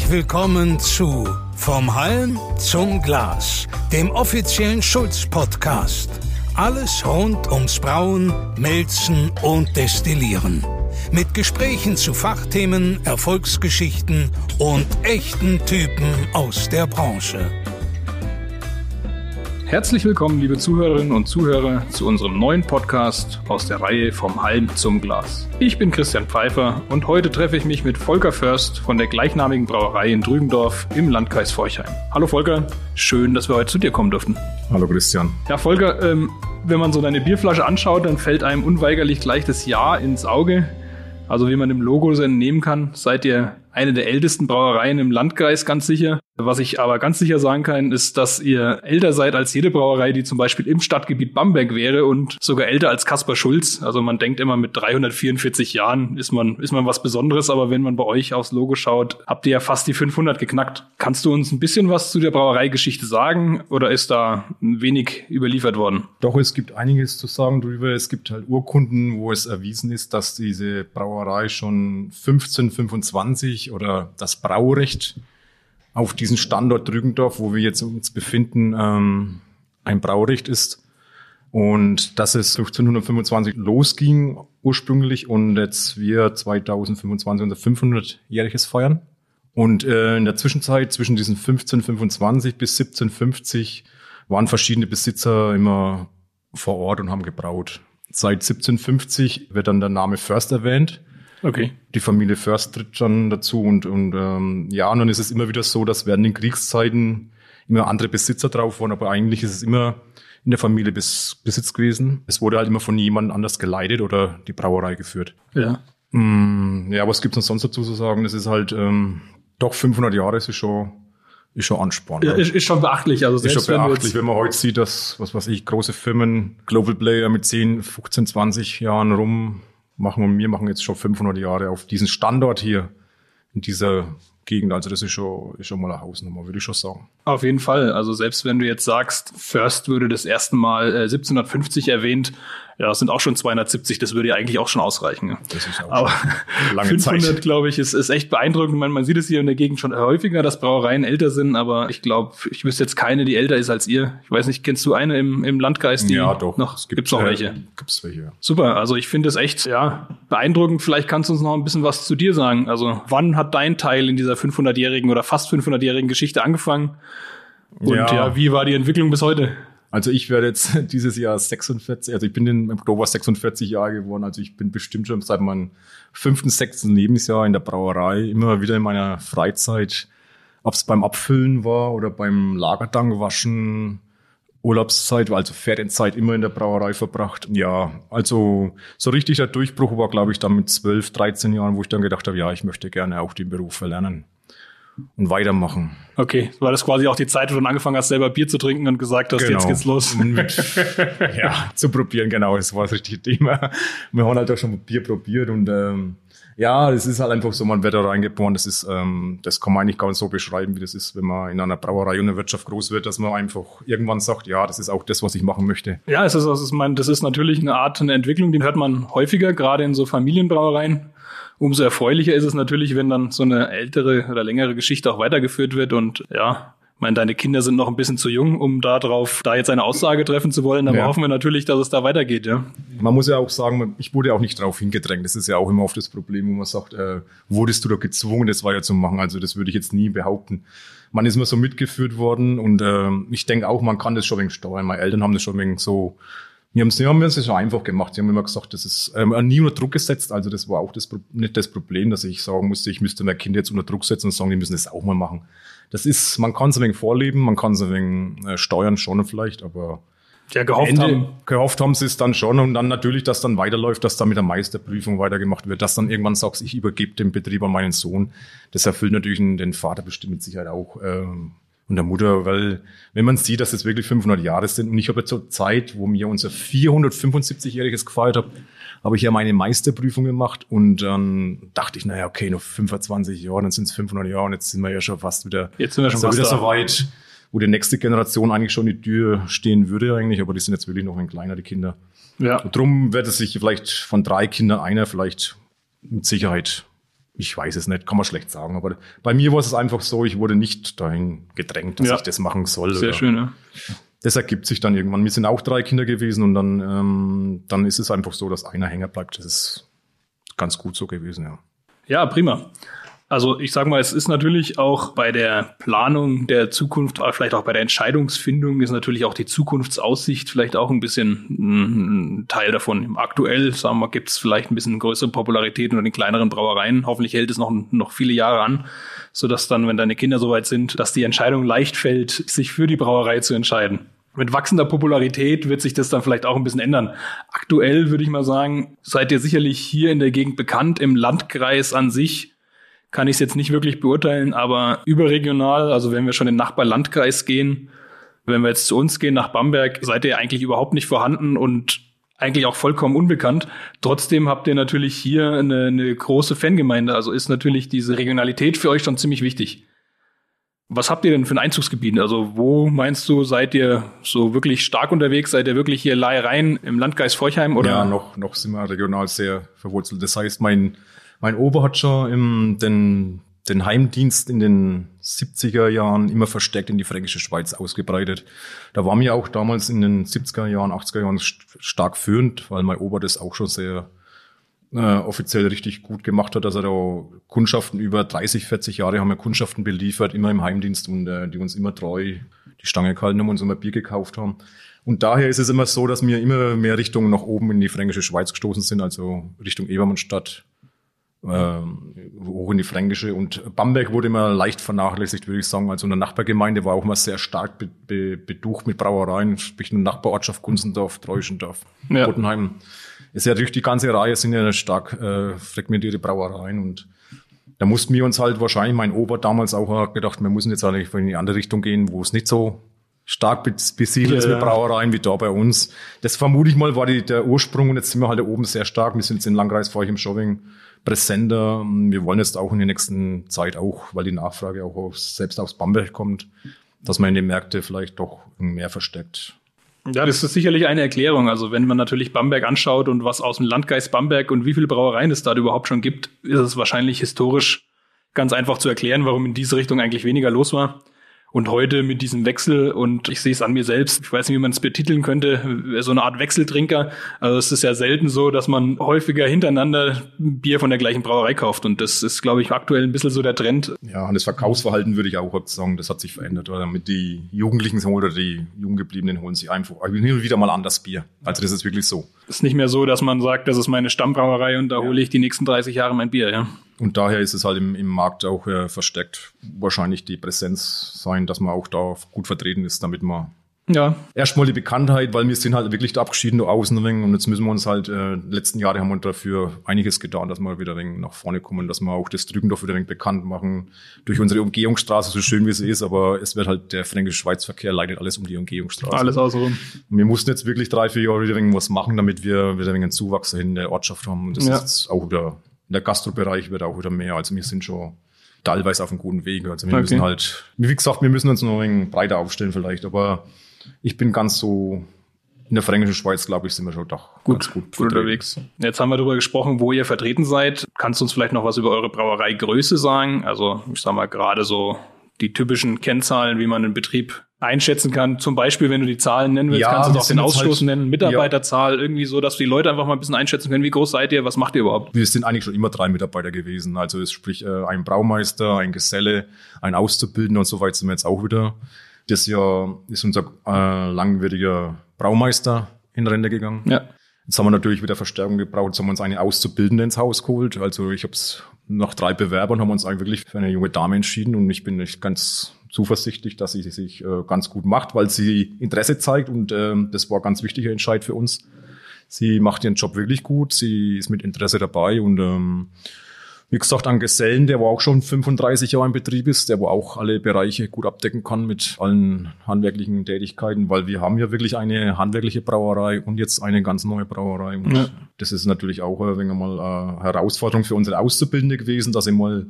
Herzlich willkommen zu Vom Halm zum Glas, dem offiziellen Schulz-Podcast. Alles rund ums Brauen, Melzen und Destillieren. Mit Gesprächen zu Fachthemen, Erfolgsgeschichten und echten Typen aus der Branche. Herzlich willkommen, liebe Zuhörerinnen und Zuhörer, zu unserem neuen Podcast aus der Reihe Vom Halm zum Glas. Ich bin Christian Pfeiffer und heute treffe ich mich mit Volker Först von der gleichnamigen Brauerei in Drügendorf im Landkreis Forchheim. Hallo Volker, schön, dass wir heute zu dir kommen durften. Hallo Christian. Ja, Volker, ähm, wenn man so deine Bierflasche anschaut, dann fällt einem unweigerlich gleich das Jahr ins Auge. Also wie man dem Logo so entnehmen kann, seid ihr eine der ältesten Brauereien im Landkreis, ganz sicher. Was ich aber ganz sicher sagen kann, ist, dass ihr älter seid als jede Brauerei, die zum Beispiel im Stadtgebiet Bamberg wäre und sogar älter als Kaspar Schulz. Also man denkt immer, mit 344 Jahren ist man, ist man was Besonderes, aber wenn man bei euch aufs Logo schaut, habt ihr ja fast die 500 geknackt. Kannst du uns ein bisschen was zu der Brauereigeschichte sagen oder ist da wenig überliefert worden? Doch, es gibt einiges zu sagen drüber. Es gibt halt Urkunden, wo es erwiesen ist, dass diese Brauerei schon 1525 oder das Braurecht auf diesen Standort Drügendorf, wo wir jetzt uns befinden, ähm, ein Braurecht ist. Und dass es 1525 losging ursprünglich und jetzt wir 2025 unser 500-jähriges feiern. Und äh, in der Zwischenzeit zwischen diesen 1525 bis 1750 waren verschiedene Besitzer immer vor Ort und haben gebraut. Seit 1750 wird dann der Name Först erwähnt. Okay. Die Familie Först tritt dann dazu und, und ähm, ja, und dann ist es immer wieder so, dass während den Kriegszeiten immer andere Besitzer drauf waren, aber eigentlich ist es immer in der Familie Bes Besitz gewesen. Es wurde halt immer von jemand anders geleitet oder die Brauerei geführt. Ja. Mm, ja, was gibt's denn sonst dazu zu sagen? Das ist halt ähm, doch 500 Jahre, ist schon ist schon anspannend. Ja, ist, ist schon beachtlich. Also ist schon beachtlich, wenn, wenn man heute sieht, dass, was weiß ich, große Firmen, Global Player mit 10, 15, 20 Jahren rum machen wir machen jetzt schon 500 Jahre auf diesen Standort hier in dieser Gegend. Also das ist schon, ist schon mal eine Hausnummer, würde ich schon sagen. Auf jeden Fall. Also selbst wenn du jetzt sagst, First würde das erste Mal äh, 1750 erwähnt, ja, das sind auch schon 270, das würde ja eigentlich auch schon ausreichen. Das ist auch Aber lange 500, glaube ich, ist, ist echt beeindruckend. Man, man sieht es hier in der Gegend schon häufiger, dass Brauereien älter sind, aber ich glaube, ich wüsste jetzt keine, die älter ist als ihr. Ich weiß nicht, kennst du eine im, im Landkreis, die Ja, doch. noch, Es gibt, gibt's noch äh, welche? Gibt's welche, ja. Super, also ich finde es echt, ja, beeindruckend. Vielleicht kannst du uns noch ein bisschen was zu dir sagen. Also wann hat dein Teil in dieser 500-jährigen oder fast 500-jährigen Geschichte angefangen? Und ja. Ja. wie war die Entwicklung bis heute? Also ich werde jetzt dieses Jahr 46, also ich bin im Oktober 46 Jahre geworden, also ich bin bestimmt schon seit meinem fünften, sechsten Lebensjahr in der Brauerei, immer wieder in meiner Freizeit, ob es beim Abfüllen war oder beim Lagertank waschen, Urlaubszeit, also Ferienzeit immer in der Brauerei verbracht. Ja, also so richtig der Durchbruch war, glaube ich, dann mit 12, 13 Jahren, wo ich dann gedacht habe, ja, ich möchte gerne auch den Beruf verlernen und weitermachen. Okay, war das quasi auch die Zeit, wo du angefangen hast, selber Bier zu trinken und gesagt hast, jetzt geht's los? Mit, ja, zu probieren, genau, das war das richtige Thema. Wir haben halt auch schon Bier probiert und ähm, ja, es ist halt einfach so, man wird da reingeboren, das ist, ähm, das kann man eigentlich gar nicht so beschreiben, wie das ist, wenn man in einer Brauerei und einer Wirtschaft groß wird, dass man einfach irgendwann sagt, ja, das ist auch das, was ich machen möchte. Ja, es ist, das ist, mein, das ist natürlich eine Art, eine Entwicklung, die hört man häufiger, gerade in so Familienbrauereien. Umso erfreulicher ist es natürlich, wenn dann so eine ältere oder längere Geschichte auch weitergeführt wird und ja, ich meine, deine Kinder sind noch ein bisschen zu jung, um da drauf, da jetzt eine Aussage treffen zu wollen, aber Ja. hoffen wir natürlich, dass es da weitergeht, ja. Man muss ja auch sagen, ich wurde auch nicht drauf hingedrängt. Das ist ja auch immer oft das Problem, wo man sagt, äh, wurdest du da gezwungen, das weiterzumachen? Also das würde ich jetzt nie behaupten. Man ist immer so mitgeführt worden und ähm, ich denke auch, man kann das schon wegen steuern. Meine Eltern haben das schon wegen so, wir haben es haben es schon einfach gemacht. Sie haben immer gesagt, das ist ähm, nie unter Druck gesetzt. Also das war auch das, nicht das Problem, dass ich sagen musste, ich müsste mein Kind jetzt unter Druck setzen und sagen, die müssen das auch mal machen. Das ist, man kann es ein wenig vorleben, man kann es ein wenig äh, steuern schon vielleicht, aber Ja, gehofft Ende, haben. Gehofft haben sie es dann schon und dann natürlich, dass dann weiterläuft, dass dann mit der Meisterprüfung weitergemacht wird, dass dann irgendwann sagst, ich übergebe den Betrieb an meinen Sohn. Das erfüllt natürlich den den Vater bestimmt mit Sicherheit auch ähm, und der Mutter, weil wenn man sieht, dass es wirklich 500 Jahre sind und ich habe jetzt zur Zeit, wo mir unser 475-jähriges gefeiert habe, habe ich ja meine Meisterprüfung gemacht und dann dachte ich, naja, okay, noch 25 Jahre, dann sind es 500 Jahre und jetzt sind wir ja schon fast wieder, Jetzt sind wir schon so fast wieder so weit, wo die nächste Generation eigentlich schon die Tür stehen würde eigentlich, aber die sind jetzt wirklich noch ein kleiner, die Kinder. Ja. Und drum wird es sich vielleicht von drei Kindern einer vielleicht mit Sicherheit ich weiß es nicht, kann man schlecht sagen. Aber bei mir war es einfach so, ich wurde nicht dahin gedrängt, dass Ja. ich das machen soll. Sehr oder- schön, ja. Das ergibt sich dann irgendwann. Wir sind auch drei Kinder gewesen und dann, ähm, dann ist es einfach so, dass einer hängen bleibt. Das ist ganz gut so gewesen, ja. Ja, prima. Also ich sage mal, es ist natürlich auch bei der Planung der Zukunft, vielleicht auch bei der Entscheidungsfindung ist natürlich auch die Zukunftsaussicht vielleicht auch ein bisschen mm, ein Teil davon. Aktuell, sagen wir, gibt es vielleicht ein bisschen größere Popularität unter den kleineren Brauereien. Hoffentlich hält es noch, noch viele Jahre an, sodass dann, wenn deine Kinder soweit sind, dass die Entscheidung leicht fällt, sich für die Brauerei zu entscheiden. Mit wachsender Popularität wird sich das dann vielleicht auch ein bisschen ändern. Aktuell würde ich mal sagen, seid ihr sicherlich hier in der Gegend bekannt, im Landkreis an sich kann ich es jetzt nicht wirklich beurteilen, aber überregional, also wenn wir schon in den Nachbarlandkreis gehen, wenn wir jetzt zu uns gehen nach Bamberg, seid ihr eigentlich überhaupt nicht vorhanden und eigentlich auch vollkommen unbekannt. Trotzdem habt ihr natürlich hier eine, eine große Fangemeinde, also ist natürlich diese Regionalität für euch schon ziemlich wichtig. Was habt ihr denn für ein Einzugsgebiet? Also wo meinst du, seid ihr so wirklich stark unterwegs? Seid ihr wirklich hier Leirein im Landkreis Forchheim oder? Ja, noch, noch sind wir regional sehr verwurzelt. Das heißt, mein, mein Opa hat schon im, den, den Heimdienst in den 70er Jahren immer verstärkt in die fränkische Schweiz ausgebreitet. Da waren wir auch damals in den 70er Jahren, 80er Jahren st- stark führend, weil mein Opa das auch schon sehr äh, offiziell richtig gut gemacht hat, dass er da Kundschaften über 30, 40 Jahre haben wir Kundschaften beliefert, immer im Heimdienst und äh, die uns immer treu die Stange gehalten haben und uns immer Bier gekauft haben. Und daher ist es immer so, dass wir immer mehr Richtung nach oben in die fränkische Schweiz gestoßen sind, also Richtung Ebermannstadt, hoch in die fränkische. Und Bamberg wurde immer leicht vernachlässigt, würde ich sagen. Also eine Nachbargemeinde war auch immer sehr stark be be beducht mit Brauereien, sprich eine Nachbarortschaft Gunzendorf, Treuschendorf, Ja. Bottenheim. Ist ja durch die ganze Reihe sind ja stark äh, fragmentierte Brauereien und da mussten wir uns halt wahrscheinlich, mein Opa damals auch gedacht, wir müssen jetzt eigentlich in die andere Richtung gehen, wo es nicht so stark bes- besiedelt ist Ja. mit Brauereien wie da bei uns. Das vermute ich mal war die, der Ursprung und jetzt sind wir halt da oben sehr stark. Wir sind jetzt in Landkreis Forchheim Schowing präsenter. Wir wollen jetzt auch in der nächsten Zeit auch, weil die Nachfrage auch aus, selbst aus Bamberg kommt, dass man in den Märkte vielleicht doch mehr versteckt. Ja, das ist sicherlich eine Erklärung. Also wenn man natürlich Bamberg anschaut und was aus dem Landkreis Bamberg und wie viele Brauereien es da überhaupt schon gibt, ist es wahrscheinlich historisch ganz einfach zu erklären, warum in diese Richtung eigentlich weniger los war. Und heute mit diesem Wechsel, und ich sehe es an mir selbst, ich weiß nicht, wie man es betiteln könnte, so eine Art Wechseltrinker. Also es ist ja selten so, dass man häufiger hintereinander Bier von der gleichen Brauerei kauft. Und das ist, glaube ich, aktuell ein bisschen so der Trend. Ja, und das Verkaufsverhalten würde ich auch sagen, das hat sich verändert. Oder damit die Jugendlichen holen oder die Junggebliebenen holen sich einfach hin und wieder mal an das Bier. Also das ist wirklich so. Es ist nicht mehr so, dass man sagt, das ist meine Stammbrauerei und da hole ich die nächsten 30 Jahre mein Bier, ja. Und daher ist es halt im, im Markt auch äh, versteckt wahrscheinlich die Präsenz sein, dass man auch da gut vertreten ist, damit man Ja, erstmal die Bekanntheit, weil wir sind halt wirklich da abgeschieden da außen ein wenig und jetzt müssen wir uns halt, äh, letzten Jahre haben wir dafür einiges getan, dass wir wieder ein wenig nach vorne kommen, dass wir auch das Drückendorf wieder ein wenig bekannt machen, durch unsere Umgehungsstraße, so schön wie sie ist, aber es wird halt der Fränkisch-Schweiz-Verkehr leidet alles um die Umgehungsstraße. alles außenrum. Und wir mussten jetzt wirklich drei, vier Jahre wieder ein wenig was machen, damit wir wieder ein wenig einen Zuwachs in der Ortschaft haben und das Ja. ist auch wieder, in der Gastrobereich wird auch wieder mehr, also wir sind schon teilweise auf einem guten Weg, also wir Okay. müssen halt, wie gesagt, wir müssen uns noch ein wenig breiter aufstellen vielleicht, aber ich bin ganz so, in der fränkischen Schweiz, glaube ich, sind wir schon doch Gut, ganz gut, gut unterwegs. Jetzt haben wir darüber gesprochen, wo ihr vertreten seid. Kannst du uns vielleicht noch was über eure Brauereigröße sagen? Also, ich sag mal, gerade so die typischen Kennzahlen, wie man einen Betrieb einschätzen kann. Zum Beispiel, wenn du die Zahlen nennen willst, Ja, kannst du auch den jetzt Ausstoß halt- nennen, Mitarbeiterzahl, irgendwie so, dass die Leute einfach mal ein bisschen einschätzen können, wie groß seid ihr, was macht ihr überhaupt? Wir sind eigentlich schon immer drei Mitarbeiter gewesen. Also es sprich äh, ein Braumeister, ein Geselle, ein Auszubildender und so weit sind wir jetzt auch wieder. Das Jahr ist unser äh, langwieriger Braumeister in Rente gegangen. Ja. Jetzt haben wir natürlich wieder Verstärkung gebraucht, jetzt haben wir uns eine Auszubildende ins Haus geholt. Also ich habe es nach drei Bewerbern haben wir uns eigentlich wirklich für eine junge Dame entschieden und ich bin echt ganz zuversichtlich, dass sie sich äh, ganz gut macht, weil sie Interesse zeigt und ähm, das war ein ganz wichtiger Entscheid für uns. Sie macht ihren Job wirklich gut, sie ist mit Interesse dabei und ähm, wie gesagt, ein Gesellen, der wo auch schon 35 Jahre im Betrieb ist, der wo auch alle Bereiche gut abdecken kann mit allen handwerklichen Tätigkeiten, weil wir haben ja wirklich eine handwerkliche Brauerei und jetzt eine ganz neue Brauerei. Und Ja. das ist natürlich auch ein wenig mal eine Herausforderung für unsere Auszubildende gewesen, dass sie mal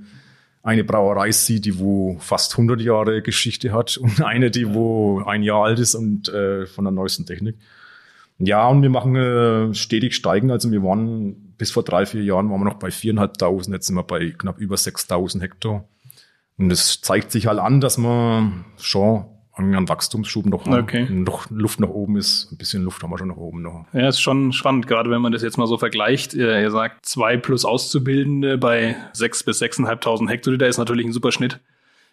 eine Brauerei sieht, die wo fast 100 Jahre Geschichte hat und eine, die wo ein Jahr alt ist und äh, von der neuesten Technik. Ja, und wir machen äh, stetig steigen. Also wir waren bis vor drei, vier Jahren waren wir noch bei viereinhalbtausend, jetzt sind wir bei knapp über 6000 Hektar. Und es zeigt sich halt an, dass man schon einen Wachstumsschub noch, okay. noch Luft nach oben ist. Ein bisschen Luft haben wir schon nach oben noch. Ja, ist schon spannend, gerade wenn man das jetzt mal so vergleicht. Ihr sagt, zwei plus Auszubildende bei sechs bis sechseinhalbtausend Hektoliter ist natürlich ein super Schnitt.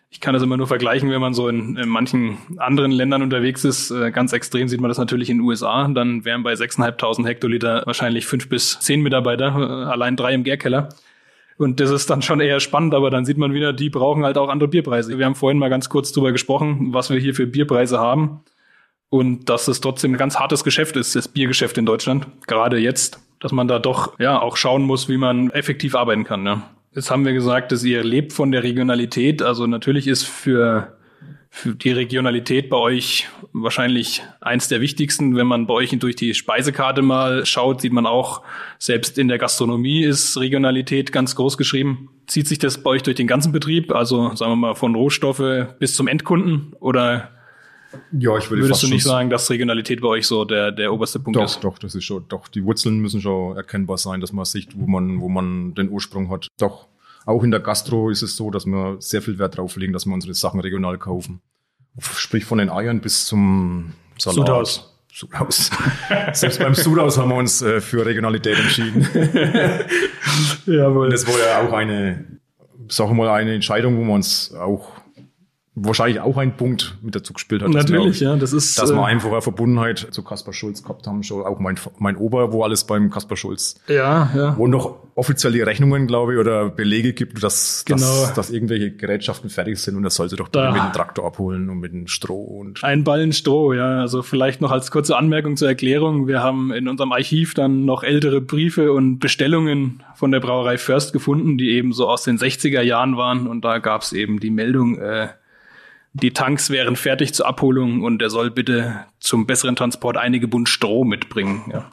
Ich kann das immer nur vergleichen, wenn man so in, in manchen anderen Ländern unterwegs ist. Äh, ganz extrem sieht man das natürlich in den USA. Dann wären bei 6.500 Hektoliter wahrscheinlich fünf bis zehn Mitarbeiter, äh, allein drei im Gärkeller. Und das ist dann schon eher spannend, aber dann sieht man wieder, die brauchen halt auch andere Bierpreise. Wir haben vorhin mal ganz kurz drüber gesprochen, was wir hier für Bierpreise haben. Und dass es trotzdem ein ganz hartes Geschäft ist, das Biergeschäft in Deutschland. Gerade jetzt, dass man da doch, ja, auch schauen muss, wie man effektiv arbeiten kann, ja. Jetzt haben wir gesagt, dass ihr lebt von der Regionalität. Also natürlich ist für, für die Regionalität bei euch wahrscheinlich eins der wichtigsten. Wenn man bei euch durch die Speisekarte mal schaut, sieht man auch, selbst in der Gastronomie ist Regionalität ganz groß geschrieben. Zieht sich das bei euch durch den ganzen Betrieb? Also sagen wir mal von Rohstoffe bis zum Endkunden? Oder ja, ich würde Würdest du nicht sagen, dass Regionalität bei euch so der, der oberste Punkt doch, ist? Doch, das ist schon, doch, die Wurzeln müssen schon erkennbar sein, dass man sieht, wo man, wo man den Ursprung hat. Doch, auch in der Gastro ist es so, dass wir sehr viel Wert drauf legen, dass wir unsere Sachen regional kaufen. Sprich von den Eiern bis zum Salat. Sudhaus. Sudhaus. Selbst beim Sudhaus haben wir uns äh, für Regionalität entschieden. Jawohl. Das war ja auch eine, sag mal, eine Entscheidung, wo wir uns auch wahrscheinlich auch ein Punkt mit dazu gespielt hat. Natürlich, ja, das ist. Dass wir äh, einfach eine Verbundenheit zu Kaspar Schulz gehabt haben, schon auch mein, mein Ober, wo alles beim Kaspar Schulz. Ja, ja. Wo noch offizielle Rechnungen, glaube ich, oder Belege gibt, dass, genau. dass, dass irgendwelche Gerätschaften fertig sind und er sollte doch da. mit dem Traktor abholen und mit dem Stroh und. Ein Ballen Stroh, ja. Also vielleicht noch als kurze Anmerkung zur Erklärung. Wir haben in unserem Archiv dann noch ältere Briefe und Bestellungen von der Brauerei First gefunden, die eben so aus den 60er Jahren waren und da gab es eben die Meldung, äh, die Tanks wären fertig zur Abholung und er soll bitte zum besseren Transport einige Bund Stroh mitbringen. Ja.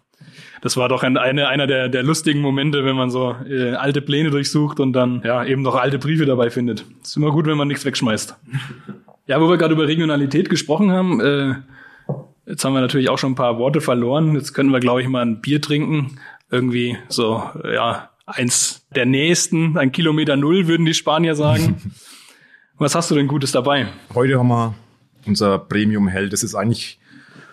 Das war doch ein, eine, einer der, der lustigen Momente, wenn man so äh, alte Pläne durchsucht und dann ja eben noch alte Briefe dabei findet. Ist immer gut, wenn man nichts wegschmeißt. Ja, wo wir gerade über Regionalität gesprochen haben, äh, jetzt haben wir natürlich auch schon ein paar Worte verloren. Jetzt können wir, glaube ich, mal ein Bier trinken. Irgendwie so, ja, eins der nächsten, ein Kilometer Null, würden die Spanier sagen. Was hast du denn Gutes dabei? Heute haben wir unser Premium Hell. Das ist eigentlich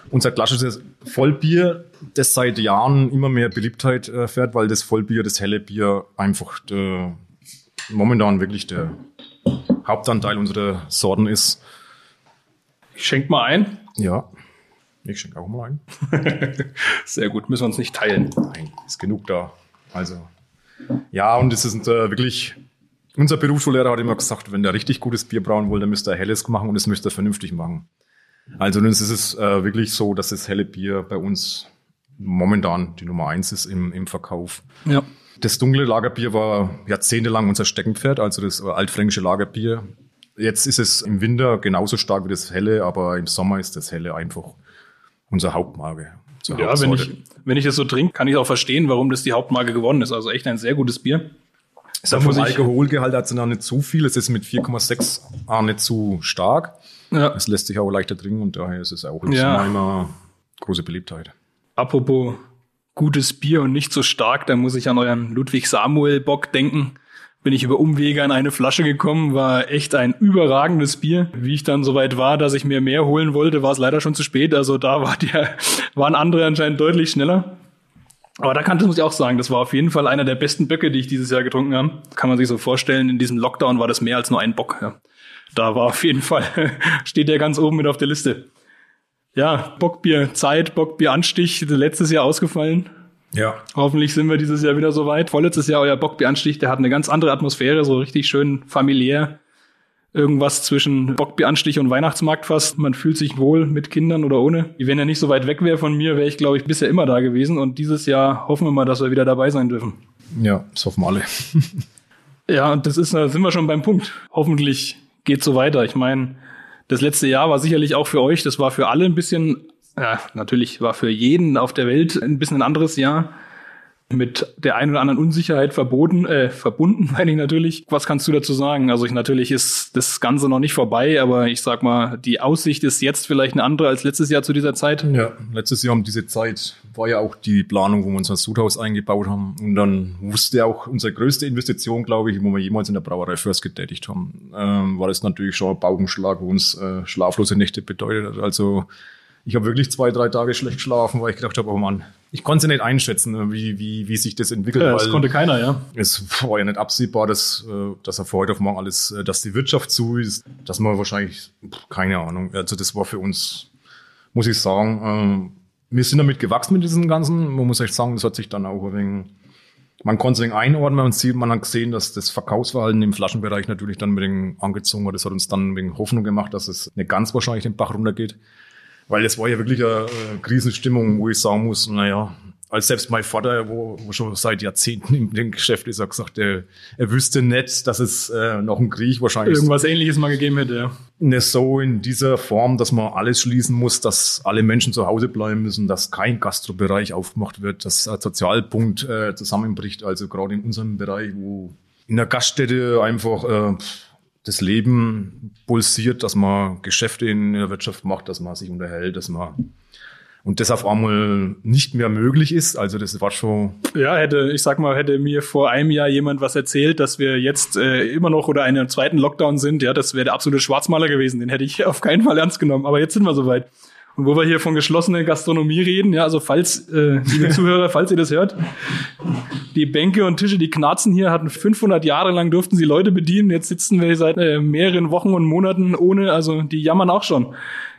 unser klassisches Vollbier, das seit Jahren immer mehr Beliebtheit erfährt, weil das Vollbier, das helle Bier einfach der, momentan wirklich der Hauptanteil unserer Sorten ist. Ich schenk mal ein. Ja, ich schenke auch mal ein. Sehr gut, müssen wir uns nicht teilen. Nein, ist genug da. Also, ja, und es ist äh, wirklich unser Berufsschullehrer hat immer gesagt, wenn der richtig gutes Bier brauen will, dann müsste er helles machen und das müsste er vernünftig machen. Also nun ist es äh, wirklich so, dass das helle Bier bei uns momentan die Nummer eins ist im, im Verkauf. Ja. Das dunkle Lagerbier war jahrzehntelang unser Steckenpferd, also das altfränkische Lagerbier. Jetzt ist es im Winter genauso stark wie das helle, aber im Sommer ist das helle einfach unsere Hauptmarke. Ja, wenn ich, wenn ich das so trinke, kann ich auch verstehen, warum das die Hauptmarke geworden ist. Also echt ein sehr gutes Bier. Ist vom Alkoholgehalt hat es noch nicht zu viel. Es ist mit 4,6 auch nicht zu stark. Ja. Es lässt sich auch leichter trinken und daher ist es auch ja. immer große Beliebtheit. Apropos gutes Bier und nicht so stark, da muss ich an euren Ludwig Samuel Bock denken. Bin ich über Umwege an eine Flasche gekommen, war echt ein überragendes Bier. Wie ich dann soweit war, dass ich mir mehr holen wollte, war es leider schon zu spät. Also da war der, waren andere anscheinend deutlich schneller. Aber da kann, das muss ich auch sagen, das war auf jeden Fall einer der besten Böcke, die ich dieses Jahr getrunken habe. Kann man sich so vorstellen, in diesem Lockdown war das mehr als nur ein Bock. Ja. Da war auf jeden Fall, steht der ganz oben mit auf der Liste. Ja, Bockbier Zeit, Bockbier Anstich, letztes Jahr ausgefallen. Ja. Hoffentlich sind wir dieses Jahr wieder so weit. Vorletztes Jahr euer Bockbier Anstich, der hat eine ganz andere Atmosphäre, so richtig schön familiär irgendwas zwischen Bockbieranstich und Weihnachtsmarkt fast. Man fühlt sich wohl mit Kindern oder ohne. Wenn er nicht so weit weg wäre von mir, wäre ich, glaube ich, bisher immer da gewesen. Und dieses Jahr hoffen wir mal, dass wir wieder dabei sein dürfen. Ja, das hoffen wir alle. ja, und das ist, da sind wir schon beim Punkt. Hoffentlich geht so weiter. Ich meine, das letzte Jahr war sicherlich auch für euch, das war für alle ein bisschen, ja, natürlich war für jeden auf der Welt ein bisschen ein anderes Jahr. Mit der einen oder anderen Unsicherheit verboten, äh, verbunden, meine ich natürlich. Was kannst du dazu sagen? Also ich natürlich ist das Ganze noch nicht vorbei, aber ich sag mal, die Aussicht ist jetzt vielleicht eine andere als letztes Jahr zu dieser Zeit. Ja, letztes Jahr um diese Zeit war ja auch die Planung, wo wir unser Sudhaus eingebaut haben. Und dann wusste auch unsere größte Investition, glaube ich, wo wir jemals in der Brauerei First getätigt haben, ähm, war das natürlich schon ein Baugenschlag, wo uns äh, schlaflose Nächte bedeutet hat. Also ich habe wirklich zwei, drei Tage schlecht geschlafen, weil ich gedacht habe, oh Mann, ich konnte nicht einschätzen, wie, wie, wie sich das entwickelt. Ja, das konnte keiner, ja. Es war ja nicht absehbar, dass, äh, dass er von heute auf morgen alles, äh, dass die Wirtschaft zu ist, dass man wahrscheinlich, keine Ahnung, also das war für uns, muss ich sagen, ähm, wir sind damit gewachsen mit diesem Ganzen. Man muss echt sagen, das hat sich dann auch ein wenig, man konnte es einordnen und sieht, man hat gesehen, dass das Verkaufsverhalten im Flaschenbereich natürlich dann mit dem angezogen hat. Das hat uns dann wegen Hoffnung gemacht, dass es nicht ganz wahrscheinlich den Bach runtergeht. Weil es war ja wirklich eine, eine Krisenstimmung, wo ich sagen muss, naja, als selbst mein Vater, wo, wo schon seit Jahrzehnten in dem Geschäft ist, hat gesagt, er, er wüsste nicht, dass es äh, noch einen Krieg wahrscheinlich irgendwas Ähnliches mal gegeben hätte. Ja. Nicht so in dieser Form, dass man alles schließen muss, dass alle Menschen zu Hause bleiben müssen, dass kein Gastrobereich aufgemacht wird, dass ein Sozialpunkt äh, zusammenbricht. Also gerade in unserem Bereich, wo in der Gaststätte einfach äh, das Leben pulsiert, dass man Geschäfte in der Wirtschaft macht, dass man sich unterhält, dass man und das auf einmal nicht mehr möglich ist. Also das war schon. Ja, hätte, ich sag mal, hätte mir vor einem Jahr jemand was erzählt, dass wir jetzt äh, immer noch oder einen zweiten Lockdown sind, ja, das wäre der absolute Schwarzmaler gewesen. Den hätte ich auf keinen Fall ernst genommen. Aber jetzt sind wir soweit. Und wo wir hier von geschlossener Gastronomie reden, ja, also falls, äh, liebe Zuhörer, falls ihr das hört, die Bänke und Tische, die knarzen hier, hatten 500 Jahre lang durften sie Leute bedienen. Jetzt sitzen wir seit äh, mehreren Wochen und Monaten ohne, also die jammern auch schon.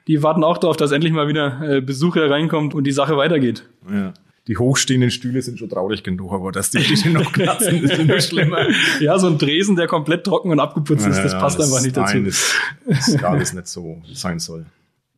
Die warten auch darauf, dass endlich mal wieder äh, Besucher reinkommt und die Sache weitergeht. Ja die hochstehenden Stühle sind schon traurig genug, aber dass die Tische noch kratzen, ist noch schlimmer. Ja, so ein Dresen, der komplett trocken und abgeputzt ist, das passt das einfach nicht dazu. Nein, das ist alles nicht so sein soll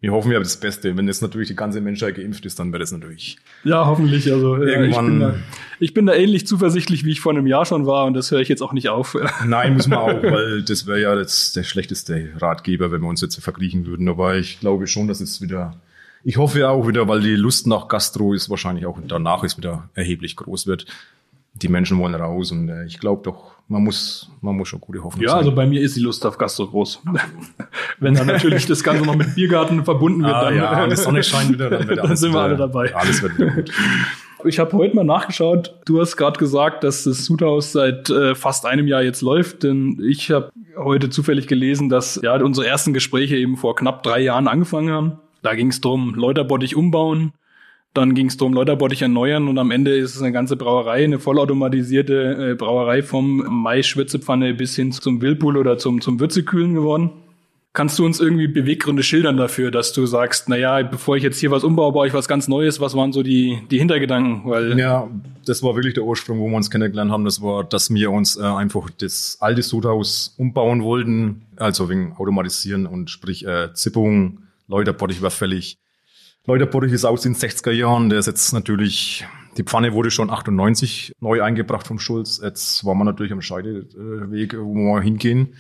wir hoffen ja das Beste. Wenn jetzt natürlich die ganze Menschheit geimpft ist, dann wäre das natürlich. Ja, hoffentlich. Also irgendwann. Ich bin, da, ich bin da ähnlich zuversichtlich, wie ich vor einem Jahr schon war, und das höre ich jetzt auch nicht auf. Nein, muss man auch, weil das wäre ja jetzt der schlechteste Ratgeber, wenn wir uns jetzt verkriechen würden. Aber ich glaube schon, dass es wieder. Ich hoffe auch wieder, weil die Lust nach Gastro ist wahrscheinlich auch danach ist wieder erheblich groß wird. Die Menschen wollen raus und äh, ich glaube doch, man muss, man muss schon gute Hoffnung Ja, sein. also bei mir ist die Lust auf Gastro groß. Wenn dann natürlich das Ganze noch mit Biergarten verbunden wird, ah, dann, ja, und die Sonne scheint wieder, dann, wird dann sind wir alle dabei. Alles wird wieder gut. Ich habe heute mal nachgeschaut. Du hast gerade gesagt, dass das Sudhaus seit äh, fast einem Jahr jetzt läuft. Denn ich habe heute zufällig gelesen, dass ja unsere ersten Gespräche eben vor knapp drei Jahren angefangen haben. Da ging es darum, Läuterbottich umbauen, dann ging es darum, Läuterbottich erneuern und am Ende ist es eine ganze Brauerei, eine vollautomatisierte äh, Brauerei vom Mais-Schwitzepfanne bis hin zum Whirlpool oder zum, zum Würzekühlen geworden. Kannst du uns irgendwie Beweggründe schildern dafür, dass du sagst, na ja, bevor ich jetzt hier was umbaue, baue ich was ganz Neues. Was waren so die, die Hintergedanken? Weil ja, das war wirklich der Ursprung, wo wir uns kennengelernt haben. Das war, dass wir uns äh, einfach das alte Sudhaus umbauen wollten, also wegen automatisieren und sprich äh, Zippung, Läuterbottich war fällig Leute, Bottich ist aus den 60er Jahren. Der ist jetzt natürlich, die Pfanne wurde schon 98 neu eingebracht vom Schulz. Jetzt waren wir natürlich am Scheideweg, wo wir hingehen.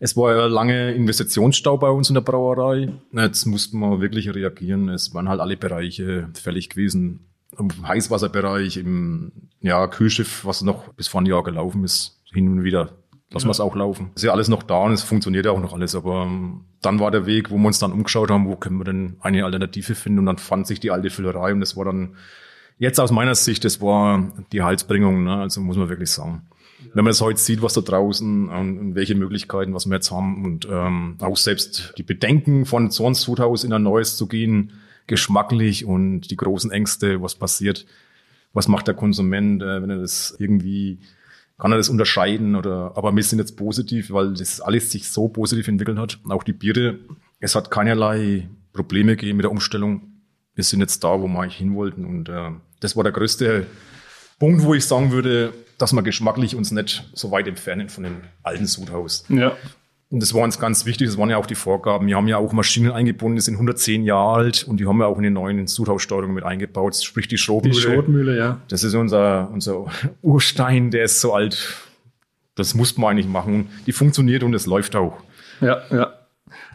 Es war ja lange Investitionsstau bei uns in der Brauerei. Jetzt mussten wir wirklich reagieren. Es waren halt alle Bereiche fällig gewesen. Im Heißwasserbereich, im ja, Kühlschiff, was noch bis vor ein Jahr gelaufen ist, hin und wieder lassen wir es auch laufen. Ist ja alles noch da und es funktioniert ja auch noch alles. Aber ähm, dann war der Weg, wo wir uns dann umgeschaut haben, wo können wir denn eine Alternative finden? Und dann fand sich die alte Füllerei und das war dann jetzt aus meiner Sicht, das war die Halsbringung, ne? also muss man wirklich sagen. Wenn man das heute sieht, was da draußen und welche Möglichkeiten, was wir jetzt haben und ähm, auch selbst die Bedenken von Zorns Foodhaus in ein neues zu gehen, geschmacklich und die großen Ängste, was passiert, was macht der Konsument, äh, wenn er das irgendwie kann er das unterscheiden oder, aber wir sind jetzt positiv, weil das alles sich so positiv entwickelt hat. Auch die Biere, es hat keinerlei Probleme gegeben mit der Umstellung. Wir sind jetzt da, wo wir eigentlich hin wollten und äh, das war der größte Punkt, wo ich sagen würde, dass wir geschmacklich uns nicht so weit entfernen von dem alten Sudhaus. Ja. Und das war uns ganz wichtig, das waren ja auch die Vorgaben. Wir haben ja auch Maschinen eingebunden, die sind 110 Jahre alt und die haben wir auch in den neuen Sudhaussteuerungen mit eingebaut, sprich die Schrotmühle. Die Schrotmühle, ja. Das ist unser, unser Urstein, der ist so alt. Das muss man eigentlich machen. Die funktioniert und es läuft auch. Ja, ja.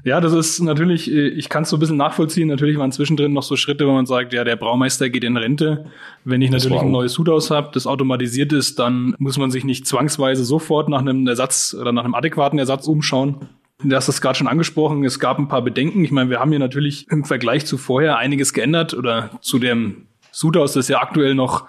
Ja, das ist natürlich, äh, ich kann es so ein bisschen nachvollziehen. Natürlich waren zwischendrin noch so Schritte, wo man sagt, ja, der Braumeister geht in Rente. Wenn ich natürlich ein neues Huthaus habe, das automatisiert ist, dann muss man sich nicht zwangsweise sofort nach einem Ersatz oder nach einem adäquaten Ersatz umschauen. Du hast das gerade schon angesprochen. Es gab ein paar Bedenken. Ich meine, wir haben hier natürlich im Vergleich zu vorher einiges geändert oder zu dem Sudhaus, das ja aktuell noch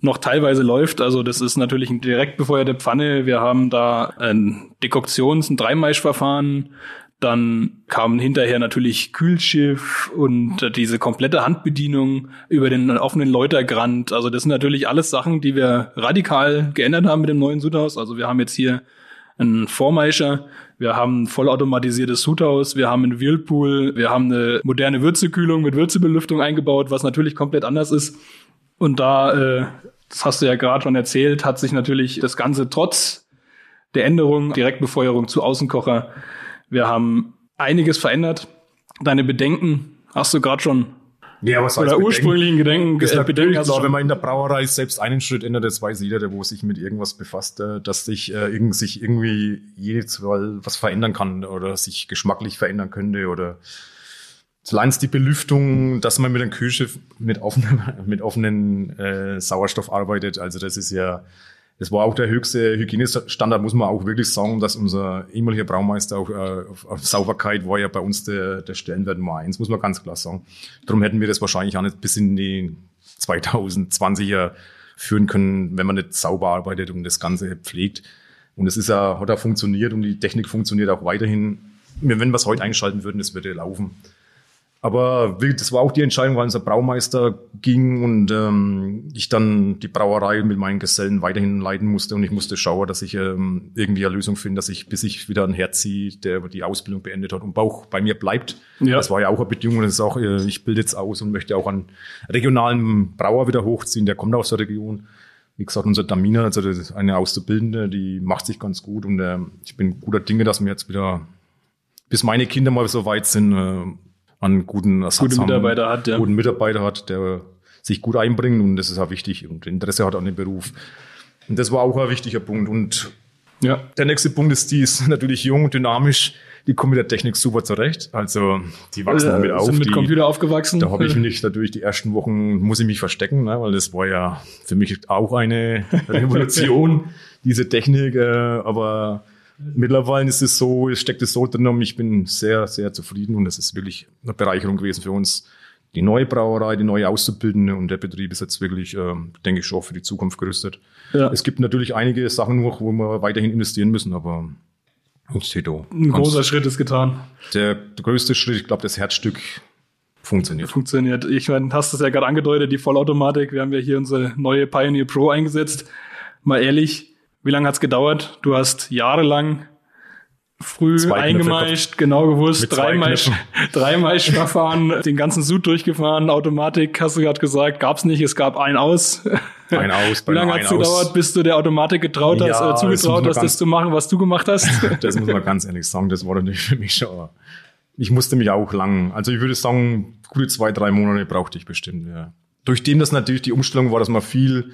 noch teilweise läuft. Also das ist natürlich ein direkt befeuerte Pfanne. Wir haben da ein Dekoktions-, ein Dreimaischverfahren. Dann kam hinterher natürlich Kühlschiff und diese komplette Handbedienung über den offenen Läutergrand. Also das sind natürlich alles Sachen, die wir radikal geändert haben mit dem neuen Sudhaus. Also wir haben jetzt hier einen Vormeischer, wir haben ein vollautomatisiertes Sudhaus, wir haben einen Whirlpool, wir haben eine moderne Würzekühlung mit Würzebelüftung eingebaut, was natürlich komplett anders ist. Und da, äh, das hast du ja gerade schon erzählt, hat sich natürlich das Ganze trotz der Änderung, Direktbefeuerung zu Außenkocher, wir haben einiges verändert. Deine Bedenken hast du gerade schon ja, was Oder ursprünglichen Gedenken, äh, Bedenken klar, wenn man in der Brauerei selbst einen Schritt ändert, das weiß jeder, der wo sich mit irgendwas befasst, äh, dass sich, äh, irgend, sich irgendwie jedes Mal was verändern kann oder sich geschmacklich verändern könnte oder Solange die Belüftung, dass man mit einem Kühlschiff mit offenem, mit offenen äh, Sauerstoff arbeitet, also das ist ja das war auch der höchste Hygienestandard, muss man auch wirklich sagen, dass unser ehemaliger Braumeister auch äh, auf, Sauberkeit war ja bei uns der, der Stellenwert Nummer eins, muss man ganz klar sagen. Darum hätten wir das wahrscheinlich auch nicht bis in die 2020er führen können, wenn man nicht sauber arbeitet und das Ganze pflegt. Und es ist ja, hat auch funktioniert und die Technik funktioniert auch weiterhin. Wenn wir es heute einschalten würden, das würde laufen. Aber das war auch die Entscheidung, weil unser Braumeister ging und ähm, ich dann die Brauerei mit meinen Gesellen weiterhin leiten musste und ich musste schauen, dass ich ähm, irgendwie eine Lösung finde, dass ich, bis ich wieder ein Herz ziehe, der die Ausbildung beendet hat und Bauch bei mir bleibt. Ja. Das war ja auch eine Bedingung. Das ist auch, äh, ich bilde jetzt aus und möchte auch einen regionalen Brauer wieder hochziehen, der kommt aus der Region. Wie gesagt, unser Damina, also eine Auszubildende, die macht sich ganz gut und äh, ich bin guter Dinge, dass wir jetzt wieder bis meine Kinder mal so weit sind, äh, an guten Ersatz Gute Mitarbeiter haben, hat, ja. guten Mitarbeiter hat, der sich gut einbringt und das ist auch wichtig und Interesse hat an dem Beruf. Und das war auch ein wichtiger Punkt. Und ja. der nächste Punkt ist, die ist natürlich jung, dynamisch, die kommen mit der Technik super zurecht. Also die wachsen damit auf. Sind mit die, Computer aufgewachsen. Da habe ich mich natürlich die ersten Wochen, muss ich mich verstecken, ne, weil das war ja für mich auch eine Revolution, diese Technik. Äh, aber Mittlerweile ist es so, es steckt es so drin ich bin sehr, sehr zufrieden und es ist wirklich eine Bereicherung gewesen für uns. Die neue Brauerei, die neue Auszubildende und der Betrieb ist jetzt wirklich, äh, denke ich, schon für die Zukunft gerüstet. Ja. Es gibt natürlich einige Sachen noch, wo wir weiterhin investieren müssen, aber Tito. Ein großer Schritt ist getan. Der, der größte Schritt, ich glaube, das Herzstück funktioniert. Funktioniert. Ich meine, hast es ja gerade angedeutet, die Vollautomatik. Wir haben ja hier unsere neue Pioneer Pro eingesetzt. Mal ehrlich, wie lange hat's gedauert? Du hast jahrelang früh zwei eingemeischt, genau gewusst, drei Maisch, drei Maischverfahren, den ganzen Sud durchgefahren, Automatik, hast du gerade gesagt, gab's nicht, es gab ein Aus. Ein Aus. Wie lange hat's gedauert, bis du der Automatik getraut hast, ja, äh, zugetraut hast, das zu machen, was du gemacht hast? das muss man ganz ehrlich sagen, das war natürlich für mich schon. Ich musste mich auch lang, also ich würde sagen, gute zwei, drei Monate brauchte ich bestimmt, ja. Durch dem das natürlich die Umstellung war, dass man viel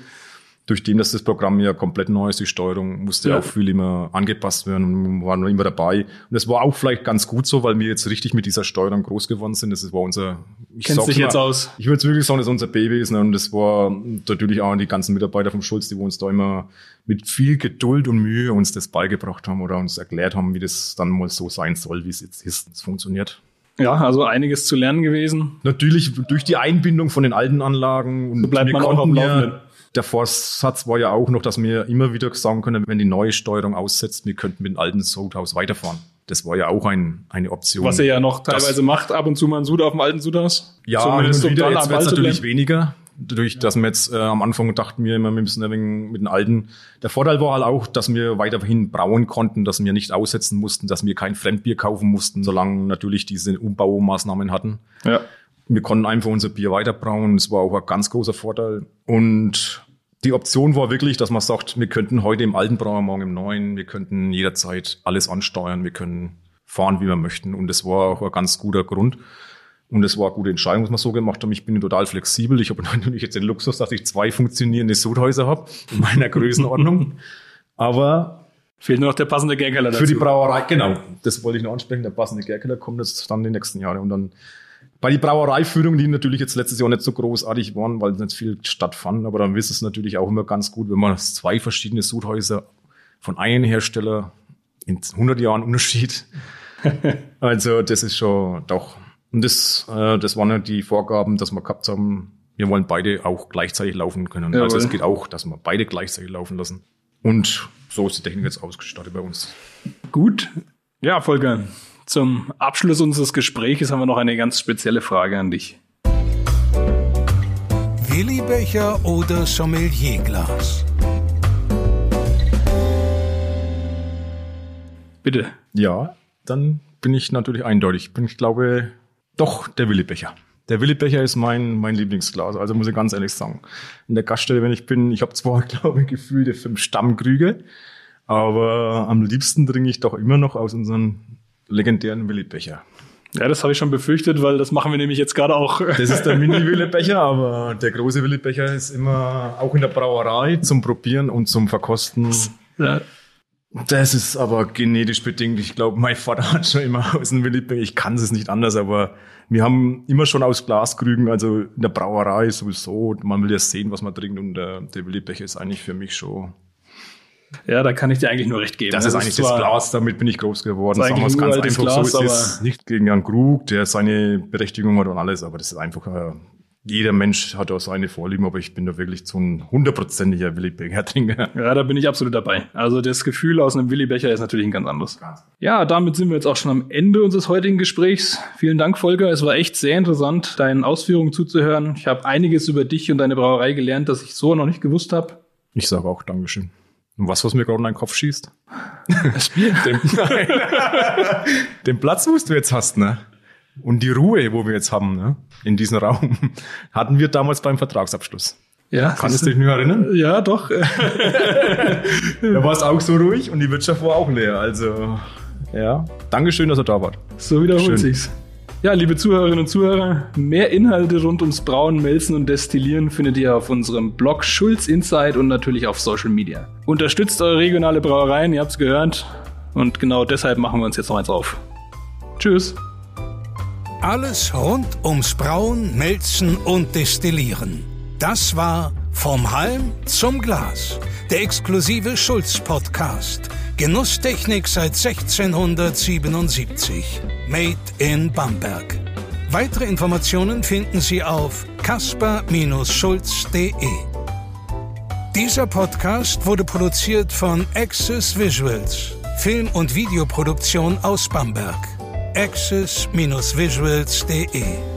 durch dem, dass das Programm ja komplett neu ist, die Steuerung, musste ja auch viel immer angepasst werden und waren immer dabei. Und das war auch vielleicht ganz gut so, weil wir jetzt richtig mit dieser Steuerung groß geworden sind. Das war unser, ich Kennst dich jetzt aus? Ich würde wirklich sagen, das ist unser Baby ist. Ne? Und das war natürlich auch die ganzen Mitarbeiter vom Schulz, die uns da immer mit viel Geduld und Mühe uns das beigebracht haben oder uns erklärt haben, wie das dann mal so sein soll, wie es jetzt ist. Es funktioniert. Ja, also einiges zu lernen gewesen. Natürlich durch die Einbindung von den alten Anlagen. Und so bleibt man auch am Laufenden der Vorsatz war ja auch noch, dass wir immer wieder sagen können, wenn die neue Steuerung aussetzt, wir könnten mit dem alten Sudhaus weiterfahren. Das war ja auch ein, eine Option. Was er ja noch teilweise das, macht, ab und zu mal ein Sud auf dem alten Sudhaus. Ja, Zumindest wieder, jetzt wird natürlich weniger. Durch, dass wir jetzt äh, am Anfang dachten wir immer, wir müssen ein wenig mit den alten. Der Vorteil war halt auch, dass wir weiterhin brauen konnten, dass wir nicht aussetzen mussten, dass wir kein Fremdbier kaufen mussten, solange natürlich diese Umbaumaßnahmen hatten. Ja. Wir konnten einfach unser Bier weiterbrauen. Das war auch ein ganz großer Vorteil. Und die Option war wirklich, dass man sagt, wir könnten heute im alten Brauer, morgen im neuen, wir könnten jederzeit alles ansteuern, wir können fahren, wie wir möchten. Und das war auch ein ganz guter Grund. Und das war eine gute Entscheidung, was wir so gemacht haben. Ich bin total flexibel. Ich habe natürlich jetzt den Luxus, dass ich zwei funktionierende Sudhäuser habe in meiner Größenordnung. Aber Fehlt nur noch der passende Gärkeller dazu. Für die Brauerei, genau. Das wollte ich noch ansprechen. Der passende Gärkeller kommt jetzt dann die nächsten Jahre. Und dann bei die Brauereiführung, die natürlich jetzt letztes Jahr nicht so großartig waren, weil nicht viel stattfanden, aber dann ist es natürlich auch immer ganz gut, wenn man zwei verschiedene Sudhäuser von einem Hersteller in 100 Jahren Unterschied. also das ist schon doch. Und das, äh, das waren ja die Vorgaben, dass wir gehabt haben, wir wollen beide auch gleichzeitig laufen können. Jawohl. Also es geht auch, dass wir beide gleichzeitig laufen lassen. Und so ist die Technik jetzt ausgestattet bei uns. Gut. Ja, Volker, zum Abschluss unseres Gesprächs haben wir noch eine ganz spezielle Frage an dich. Willibecher oder Sommelierglas? Bitte. Ja, dann bin ich natürlich eindeutig. Bin ich glaube doch der Willibecher. Der Willibecher ist mein, mein Lieblingsglas, also muss ich ganz ehrlich sagen. In der Gaststelle, wenn ich bin, ich habe zwar, glaube ich, gefühlte fünf Stammkrüge, aber am liebsten trinke ich doch immer noch aus unserem legendären Willibecher. Ja, das habe ich schon befürchtet, weil das machen wir nämlich jetzt gerade auch. Das ist der Mini-Willibecher, aber der große Willibecher ist immer auch in der Brauerei zum Probieren und zum Verkosten. Ja. Das ist aber genetisch bedingt. Ich glaube, mein Vater hat schon immer aus dem Willibecher. Ich kann es nicht anders, aber wir haben immer schon aus Glaskrügen, also in der Brauerei sowieso. Man will ja sehen, was man trinkt und der, der Willibecher ist eigentlich für mich schon. Ja, da kann ich dir eigentlich nur recht geben. Das ist eigentlich das Glas, damit bin ich groß geworden. Das ist Sagen wir es ganz einfach Glas, so. Es ist nicht gegen Jan Krug, der seine Berechtigung hat und alles, aber das ist einfach, äh, jeder Mensch hat auch seine Vorlieben, aber ich bin da wirklich so ein hundertprozentiger Willibecher-Trinker. Ja, da bin ich absolut dabei. Also das Gefühl aus einem Willi-Becher ist natürlich ein ganz anderes. Ja, damit sind wir jetzt auch schon am Ende unseres heutigen Gesprächs. Vielen Dank, Volker. Es war echt sehr interessant, deinen Ausführungen zuzuhören. Ich habe einiges über dich und deine Brauerei gelernt, das ich so noch nicht gewusst habe. Ich sage auch Dankeschön. Und was, was mir gerade in deinen Kopf schießt? Das Bier. Den, den Platz, wo du jetzt hast, ne? Und die Ruhe, wo wir jetzt haben, ne? In diesem Raum, hatten wir damals beim Vertragsabschluss. Ja, Kannst du dich nur erinnern? Ja, doch. Da war es auch so ruhig und die Wirtschaft war auch leer. Also, ja. Dankeschön, dass ihr da wart. So wiederholt Schön. sich's. Ja, liebe Zuhörerinnen und Zuhörer, mehr Inhalte rund ums Brauen, Melzen und Destillieren findet ihr auf unserem Blog Schulz Insight und natürlich auf Social Media. Unterstützt eure regionale Brauereien, ihr habt's gehört. Und genau deshalb machen wir uns jetzt noch eins auf. Tschüss. Alles rund ums Brauen, Melzen und Destillieren. Das war Vom Halm zum Glas, der exklusive Schulz-Podcast. Genusstechnik seit 1677. Made in Bamberg. Weitere Informationen finden Sie auf kasper-schulz.de. Dieser Podcast wurde produziert von Access Visuals, Film- und Videoproduktion aus Bamberg. access-visuals.de